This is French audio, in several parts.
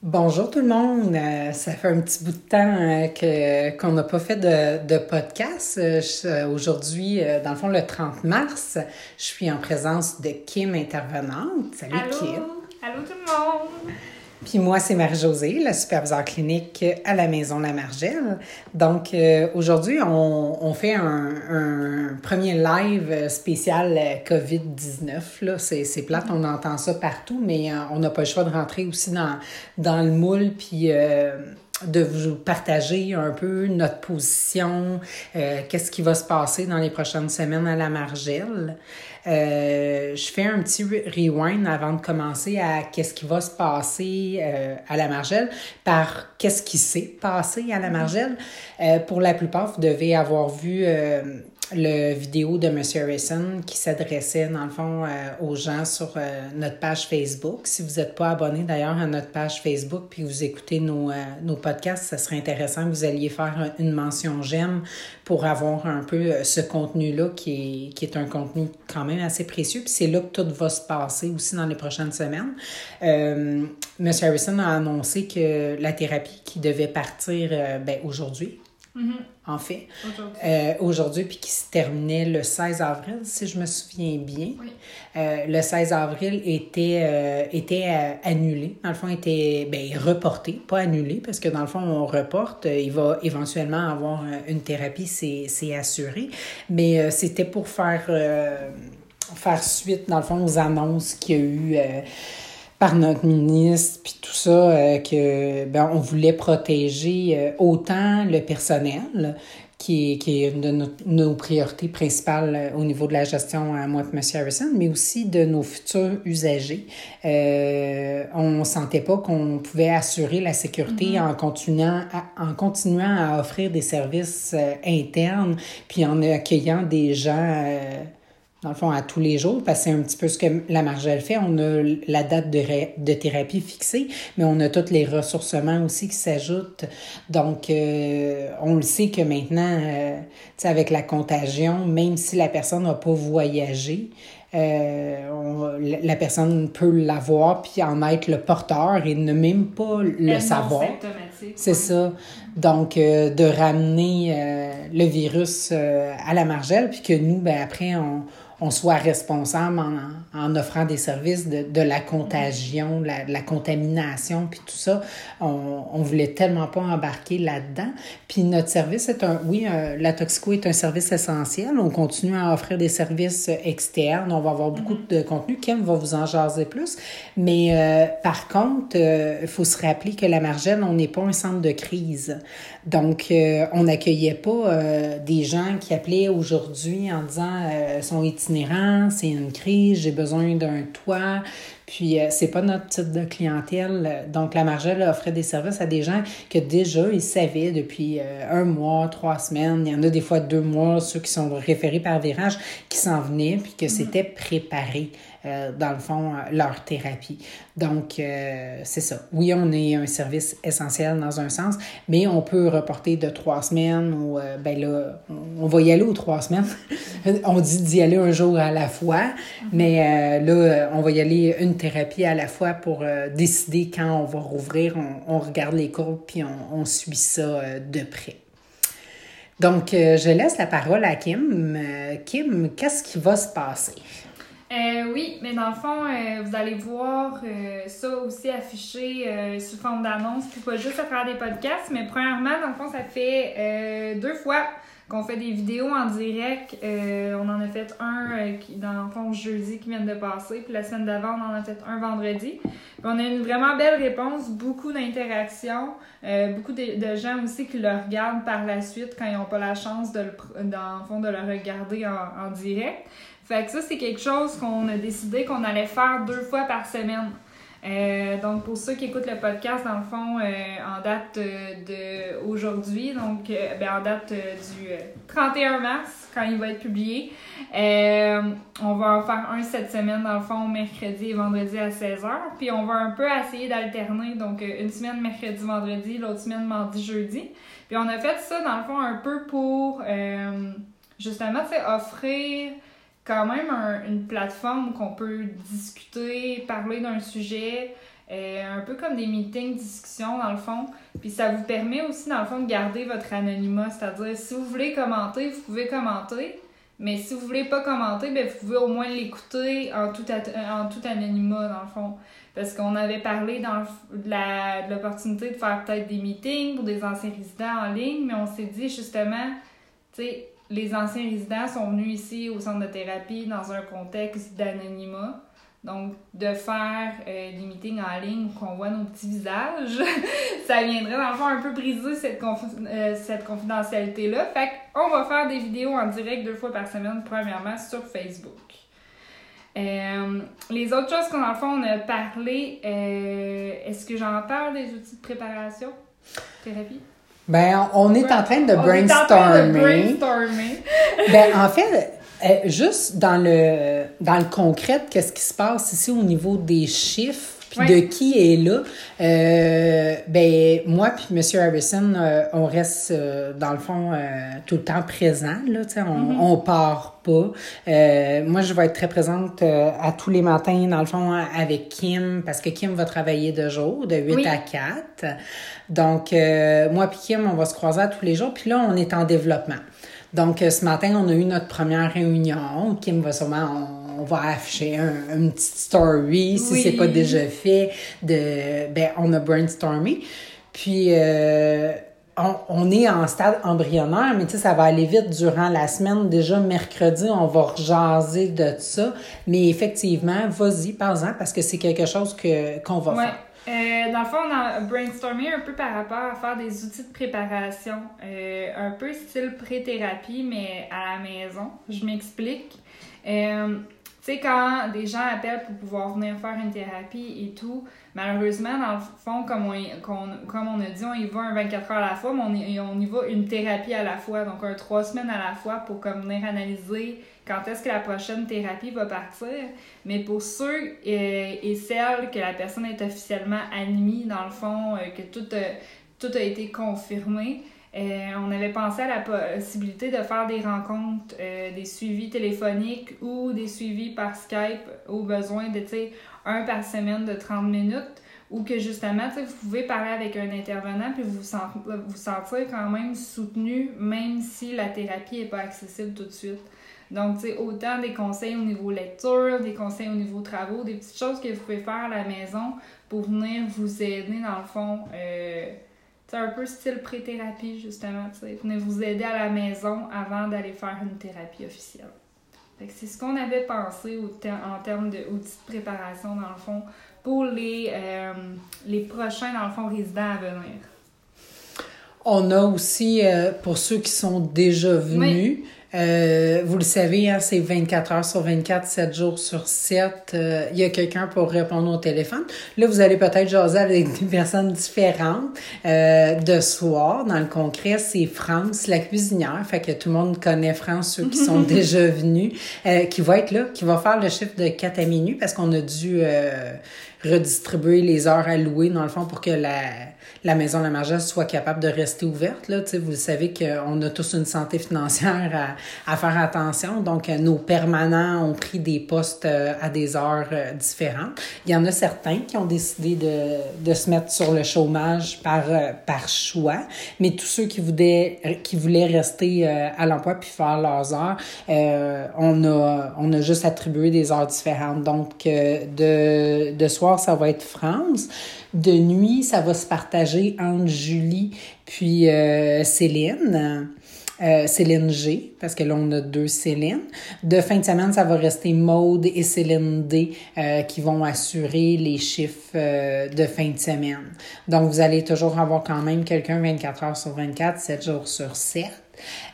Bonjour tout le monde. Euh, ça fait un petit bout de temps euh, que, qu'on n'a pas fait de, de podcast. Euh, aujourd'hui, dans le fond, le 30 mars, je suis en présence de Kim intervenante. Salut Allô? Kim. Allô tout le monde! Puis moi, c'est Marie-Josée, la superviseure clinique à la Maison La Margelle. Donc, euh, aujourd'hui, on, on, fait un, un, premier live spécial COVID-19. Là. C'est, c'est plate, on entend ça partout, mais euh, on n'a pas le choix de rentrer aussi dans, dans le moule, puis... Euh, de vous partager un peu notre position, euh, qu'est-ce qui va se passer dans les prochaines semaines à la Margelle. Euh, je fais un petit rewind avant de commencer à qu'est-ce qui va se passer euh, à la Margelle par qu'est-ce qui s'est passé à la Margelle? Euh, pour la plupart, vous devez avoir vu euh, le vidéo de M. Harrison qui s'adressait, dans le fond, euh, aux gens sur euh, notre page Facebook. Si vous n'êtes pas abonné d'ailleurs à notre page Facebook puis vous écoutez nos, euh, nos podcasts, ça serait intéressant que vous alliez faire une mention j'aime pour avoir un peu ce contenu-là qui est, qui est un contenu quand même assez précieux. Puis c'est là que tout va se passer aussi dans les prochaines semaines. M. Harrison a annoncé que la thérapie qui devait partir ben, aujourd'hui, Mhm. en fait, Aujourd'hui. euh, aujourd'hui, puis qui se terminait le 16 avril, si je me souviens bien. Oui. Euh, le 16 avril était, euh, était annulé. Dans le fond, était ben, reporté, pas annulé, parce que dans le fond, on reporte. Il va éventuellement avoir une thérapie, c'est assuré. Mais c'était pour faire, faire suite, dans le fond, aux annonces qu'il y a eu. Par notre ministre, puis tout ça, euh, que ben, on voulait protéger euh, autant le personnel, qui est, qui est une de nos, nos priorités principales euh, au niveau de la gestion à moi et M. Harrison, mais aussi de nos futurs usagers. Euh, on sentait pas qu'on pouvait assurer la sécurité en, continuant à, en continuant à offrir des services internes, puis en accueillant des gens... dans le fond, à tous les jours, parce que c'est un petit peu ce que la Margelle fait. On a la date de, de thérapie fixée, mais on a tous les ressourcements aussi qui s'ajoutent. Donc, euh, on le sait que maintenant, euh, tu sais, avec la contagion, même si la personne n'a pas voyagé, euh, on- la- personne peut l'avoir puis en être le porteur et ne même pas le Elle savoir. C'est ça. Donc, euh, de ramener euh, le virus à la margelle, puis que nous, ben, après, on, on soit responsable en, en offrant des services de, de la contagion, la, la contamination, puis tout ça. On, on voulait tellement pas embarquer là-dedans. Puis notre service est un, oui, euh, la Toxico est un service essentiel. On continue à offrir des services externes. On va avoir beaucoup de contenu. Kim va vous en jaser plus. Mais euh, par contre, il faut se rappeler que la Margelle, on n'est pas un centre de crise. Donc, euh, on n'accueillait pas euh, des gens qui appelaient aujourd'hui en disant euh, sont c'est une crise, j'ai besoin d'un toit. Puis, euh, c'est pas notre type de clientèle. Donc, la Margelle offrait des services à des gens que déjà, ils savaient depuis euh, un mois, trois semaines. Il y en a des fois deux mois, ceux qui sont référés par virage, qui s'en venaient, puis que c'était préparé, euh, dans le fond, euh, leur thérapie. Donc, euh, c'est ça. Oui, on est un service essentiel dans un sens, mais on peut reporter de trois semaines ou, euh, ben là, on, va y aller aux trois semaines. on dit d'y aller un jour à la fois, mais là, on va y aller une thérapie à la fois pour décider quand on va rouvrir. On, regarde les courbes puis on, suit ça de près. Donc, je laisse la parole à Kim. Kim, qu'est-ce qui va se passer? Euh, oui, mais dans le fond, euh, vous allez voir euh, ça aussi affiché euh, sous forme d'annonce, puis pas juste à travers des podcasts, mais premièrement, dans le fond, ça fait euh, deux fois qu'on fait des vidéos en direct. Euh, on en a fait un qui, dans le fond jeudi qui vient de passer, puis la semaine d'avant, on en a fait un vendredi. On a une vraiment belle réponse, beaucoup d'interactions, beaucoup de, gens aussi qui le regardent par la suite quand ils n'ont pas la chance de le, dans le fond, de le regarder en, en direct. Fait que ça, c'est quelque chose qu'on a décidé qu'on allait faire deux fois par semaine. Euh, donc, pour ceux qui écoutent le podcast, dans le fond, euh, en date euh, de aujourd'hui, donc ben, en date du euh, 31 mars, quand il va être publié, on va en faire un cette semaine, dans le fond, mercredi et vendredi à 16h. Puis on va un peu essayer d'alterner, donc une semaine mercredi, vendredi, l'autre semaine mardi, jeudi. Puis on a fait ça, dans le fond, un peu pour, justement, sais, offrir quand même une plateforme qu'on peut discuter, parler d'un sujet, euh, un peu comme des meetings, discussions dans le fond. Puis ça vous permet aussi dans le fond de garder votre anonymat, c'est-à-dire si vous voulez commenter, vous pouvez commenter. Mais si vous voulez pas commenter, ben vous pouvez au moins l'écouter en tout, en tout anonymat, dans le fond. Parce qu'on avait parlé dans de l'opportunité de faire peut-être des meetings pour des anciens résidents en ligne, mais on s'est dit justement, tu sais, les anciens résidents sont venus ici au centre de thérapie dans un contexte d'anonymat. Donc, de faire euh, des meetings en ligne où on voit nos petits visages, ça viendrait dans le fond un peu briser cette, euh, cette confidentialité-là. Fait qu'on va faire des vidéos en direct deux fois par semaine, premièrement sur Facebook. Euh, les autres choses qu'on, fond, on a parlé, est-ce que j'en parle des outils de préparation? Thérapie? Ben, on est en train de brainstormer. ben, en fait, euh, juste dans le, dans le concret, qu'est-ce qui se passe ici au niveau des chiffres? Puis de qui est là? Euh, ben moi puis Monsieur Harrison, euh, on reste dans le fond tout le temps présent là, tu sais, on, mm-hmm. on part pas. moi je vais être très présente à tous les matins dans le fond avec Kim parce que Kim va travailler de jour de 8 à 4. Donc moi puis Kim on va se croiser à tous les jours puis là on est en développement. Donc, euh, ce matin, on a eu notre première réunion. Kim va sûrement, on, va afficher un, une petite story si c'est pas déjà fait. De, ben, on a brainstormé. Puis, euh, on, on, est en stade embryonnaire, mais tu sais, ça va aller vite durant la semaine. Déjà, mercredi, on va rejaser de ça. Mais effectivement, vas-y, par-en, parce que c'est quelque chose que, qu'on va faire. Euh, dans le fond, on a brainstormé un peu par rapport à faire des outils de préparation, euh, un peu style pré-thérapie, mais à la maison. Je m'explique. Euh, tu quand des gens appellent pour pouvoir venir faire une thérapie et tout, malheureusement, dans le fond, comme on, comme on a dit, on y va un 24 heures à la fois, mais on y, va une thérapie à la fois, donc un trois semaines à la fois pour venir analyser quand est-ce que la prochaine thérapie va partir. Mais pour ceux et, celles que la personne est officiellement animée, dans le fond, euh, que a, tout a été confirmé, euh, on avait pensé à la possibilité de faire des rencontres, euh, des suivis téléphoniques ou des suivis par Skype au besoin de, un par semaine de 30 minutes ou que justement, vous pouvez parler avec un intervenant puis vous vous sentir quand même soutenu même si la thérapie n'est pas accessible tout de suite. Donc, tu sais, autant des conseils au niveau lecture, des conseils au niveau travaux, des petites choses que vous pouvez faire à la maison pour venir vous aider, dans le fond. Euh, c'est un peu style pré-thérapie, justement, tu sais. Venir vous aider à la maison avant d'aller faire une thérapie officielle. c'est ce qu'on avait pensé en termes d'outils de, préparation, dans le fond, pour les, euh, les prochains, dans le fond, résidents à venir. On a aussi, euh, pour ceux qui sont déjà venus, euh, vous le savez, hein, c'est 24 heures sur 24, 7 jours sur 7. Euh, il y a quelqu'un pour répondre au téléphone. Là, vous allez peut-être jaser avec des personnes différentes. Euh, de soir, dans le concret, c'est France, la cuisinière. Fait que tout le monde connaît France, ceux qui sont déjà venus, qui va être là, qui va faire le chiffre de 4 à minuit parce qu'on a dû redistribuer les heures allouées, dans le fond, pour que la la Maison La Margesse soit capable de rester ouverte. Là. Vous savez qu'on a tous une santé financière à, faire attention. Donc, nos permanents ont pris des postes euh, à des heures euh, différentes. Il y en a certains qui ont décidé de, de se mettre sur le chômage par, euh, par choix, mais tous ceux qui voulaient, qui voulaient rester à l'emploi puis faire leurs heures, on, a, on a juste attribué des heures différentes. Donc, de, de soir, ça va être France. De nuit, ça va se partager entre Julie puis euh, Céline. Euh, Céline G, parce que là, on a deux Céline. De fin de semaine, ça va rester Maude et Céline D euh, qui vont assurer les chiffres de fin de semaine. Donc, vous allez toujours avoir quand même quelqu'un 24 heures sur 24, 7 jours sur 7.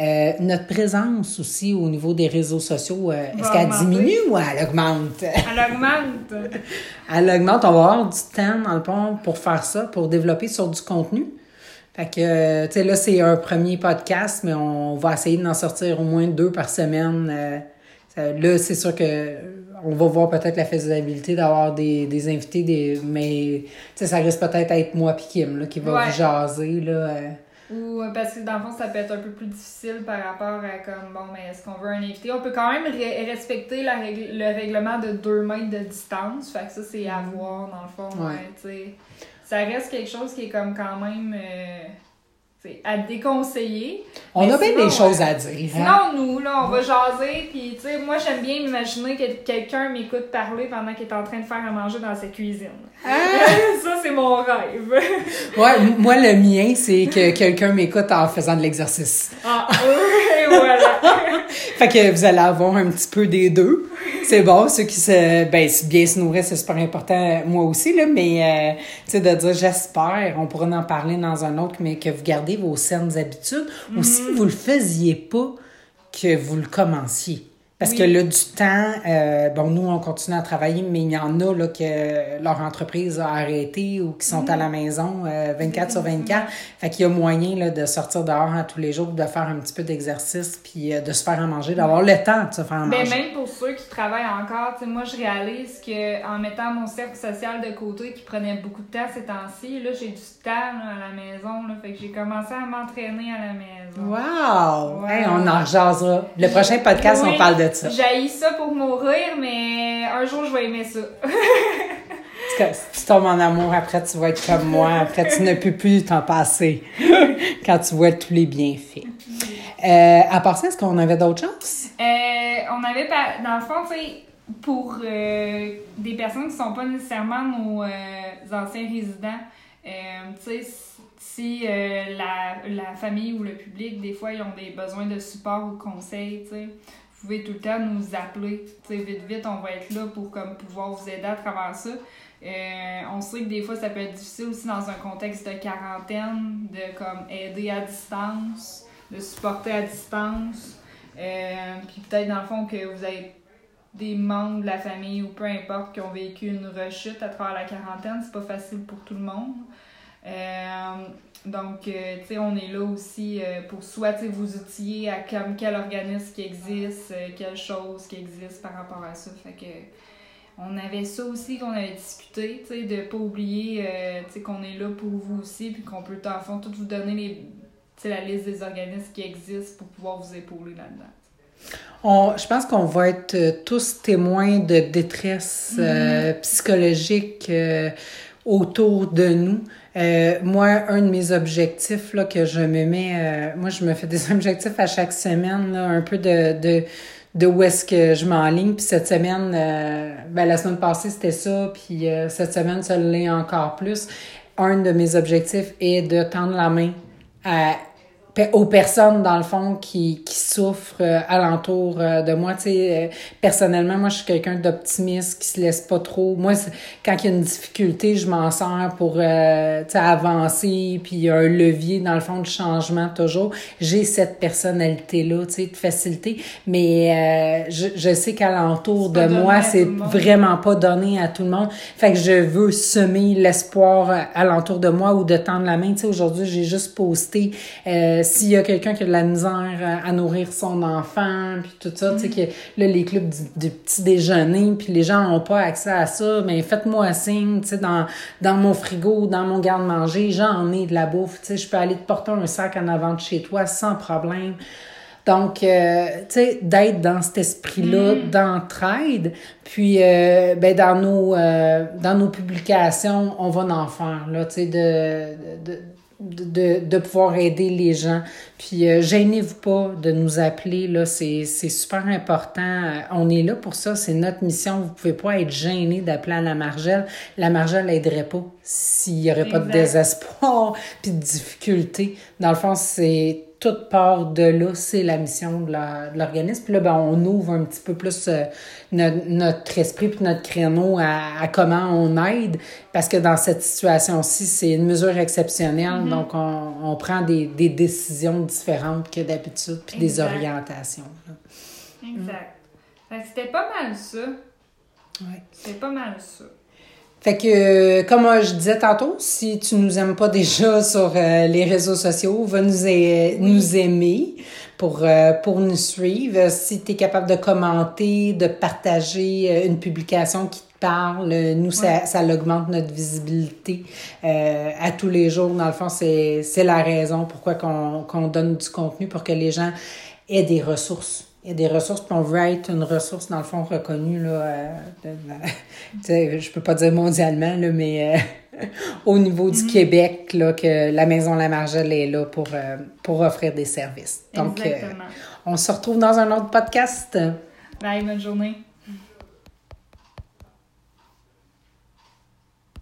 Euh, notre présence aussi au niveau des réseaux sociaux, euh, est-ce qu'elle diminue ou elle augmente? Elle augmente. elle augmente. On va avoir du temps dans le pont pour faire ça, pour développer sur du contenu. Fait que, tu sais, là, c'est un premier podcast, mais on va essayer d'en sortir au moins deux par semaine. Euh, là, c'est sûr que on va voir peut-être la faisabilité d'avoir des, des invités, des, mais ça risque peut-être d'être moi et Kim là, qui va vous jaser. Là, Ou euh, parce que dans le fond, ça peut être un peu plus difficile par rapport à comme bon, mais est-ce qu'on veut un invité? On peut quand même respecter la le règlement de 2 mètres de distance. Fait que ça, c'est à mm. voir dans le fond. Ouais. ça reste quelque chose qui est comme quand même. Euh, à déconseiller. On a bien des choses à dire. Hein? Sinon, nous, là, on va jaser, puis tu sais, moi, j'aime bien imaginer que quelqu'un m'écoute parler pendant qu'il est en train de faire à manger dans sa cuisine. Ah! ça, c'est mon rêve. ouais, moi, le mien, c'est que quelqu'un m'écoute en faisant de l'exercice. Ah, et voilà. Fait que vous allez avoir un petit peu des deux c'est bon, ceux qui se, ben, bien se nourrir, c'est super important, moi aussi, là, mais, euh, tu sais, de dire, j'espère, on pourra en parler dans un autre, mais que vous gardez vos saines habitudes, ou si mm-hmm. vous le faisiez pas, que vous le commenciez. Parce que là, du temps, euh, bon, nous, on continue à travailler, mais il y en a là, que leur entreprise a arrêté ou qui sont à la maison 24 euh, sur 24. Fait qu'il y a moyen là, de sortir dehors hein, tous les jours, de faire un petit peu d'exercice, puis euh, de se faire à manger, d'avoir le temps de se faire à ben, manger. Mais même pour ceux qui travaillent encore, moi, je réalise qu'en mettant mon cercle social de côté qui prenait beaucoup de temps ces temps-ci, là, j'ai du temps à la maison. Là, fait que j'ai commencé à m'entraîner à la maison. Wow! on en jasera. Le prochain podcast, on parle de j'ai ça pour mourir, mais un jour, je vais aimer ça. si tu tombes en amour, après, tu vas être comme moi. Après, tu ne peux plus t'en passer quand tu vois tous les bienfaits. Euh, à part ça, est-ce qu'on avait d'autres choses? Euh, on avait, dans le fond, tu pour euh, des personnes qui ne sont pas nécessairement nos anciens résidents, tu sais, si la, la, famille ou le public, des fois, ils ont des besoins de support ou de conseils, tu sais, vous pouvez tout le temps nous appeler. vite, vite, on va être là pour comme, pouvoir vous aider à travers ça. Euh, on sait que des fois, ça peut être difficile aussi dans un contexte de quarantaine, de comme aider à distance, de supporter à distance. Euh, puis peut-être dans le fond que vous avez des membres de la famille ou peu importe qui ont vécu une rechute à travers la quarantaine, c'est pas facile pour tout le monde. Euh, donc, euh, tu sais, on est là aussi euh, pour soit vous outiller à comme quel organisme qui existe, quelle chose qui existe par rapport à ça. Fait que on avait ça aussi qu'on avait discuté, tu sais, de pas oublier tu sais, qu'on est là pour vous aussi, puis qu'on peut, en fond, tout vous donner les, la liste des organismes qui existent pour pouvoir vous épauler là-dedans. je pense qu'on va être tous témoins de détresse mm-hmm. psychologique autour de nous. Euh, moi, un de mes objectifs là, que je me mets, euh, moi, je me fais des objectifs à chaque semaine, là, un peu de, de, de où est-ce que je m'enligne. Puis cette semaine, euh, ben, la semaine passée, c'était ça. Puis cette semaine, ça l'est encore plus. Un de mes objectifs est de tendre la main à aux personnes, dans le fond, qui, qui souffrent euh, alentour euh, de moi. Tu sais, euh, personnellement, moi, je suis quelqu'un d'optimiste qui se laisse pas trop. Moi, quand il y a une difficulté, je m'en sers pour tu sais, avancer, puis il y a un levier, dans le fond, de changement toujours. J'ai cette personnalité-là, tu sais, de facilité, mais je, je sais qu'alentour de moi, c'est vraiment pas donné à tout le monde. Fait que je veux semer l'espoir alentour de moi ou de tendre la main. Tu sais, aujourd'hui, j'ai juste posté s'il y a quelqu'un qui a de la misère à, nourrir son enfant, puis tout ça, tu sais, que là, les clubs du, petit déjeuner, puis les gens n'ont pas accès à ça, mais faites-moi signe, tu sais, dans, dans mon frigo, dans mon garde-manger, j'en ai de la bouffe, tu sais, je peux aller te porter un sac en avant de chez toi sans problème. Donc, euh, tu sais, d'être dans cet esprit-là mm. d'entraide. Puis, euh, ben, dans, nos, euh, dans nos publications, on va en faire, là, tu sais, de, de de, de pouvoir aider les gens. Puis euh, gênez-vous pas de nous appeler, là, c'est, c'est super important. Euh, on est là pour ça, c'est notre mission. Vous pouvez pas être gêné d'appeler à la Margelle. La Margelle n'aiderait pas s'il y aurait pas de désespoir puis de difficulté. Dans le fond, c'est toute part de là, c'est la mission de, l'organisme. Puis là, ben, on ouvre un petit peu plus euh, notre, esprit puis notre créneau à, comment on aide, parce que dans cette situation-ci, c'est une mesure exceptionnelle, mm-hmm. donc on, prend des, décisions différentes que d'habitude, puis des orientations. Exact. C'était pas mal ça. Ouais. C'était pas mal ça. Fait que, comme je disais tantôt, si tu nous aimes pas déjà sur euh, les réseaux sociaux, va nous, nous aimer pour, euh, pour nous suivre. Si tu es capable de commenter, de partager euh, une publication qui te parle. Nous, ça, ça augmente notre visibilité euh, à tous les jours. Dans le fond, c'est la raison pourquoi qu'on qu'on donne du contenu pour que les gens aient des ressources. Il y a des ressources, puis on veut être une ressource, dans le fond, reconnue, là, euh, de, je peux pas dire mondialement, là, mais euh, au niveau du mm-hmm. Québec, là, que la Maison La Margelle est là pour, euh, pour offrir des services. Donc, on se retrouve dans un autre podcast. Bye, bonne journée.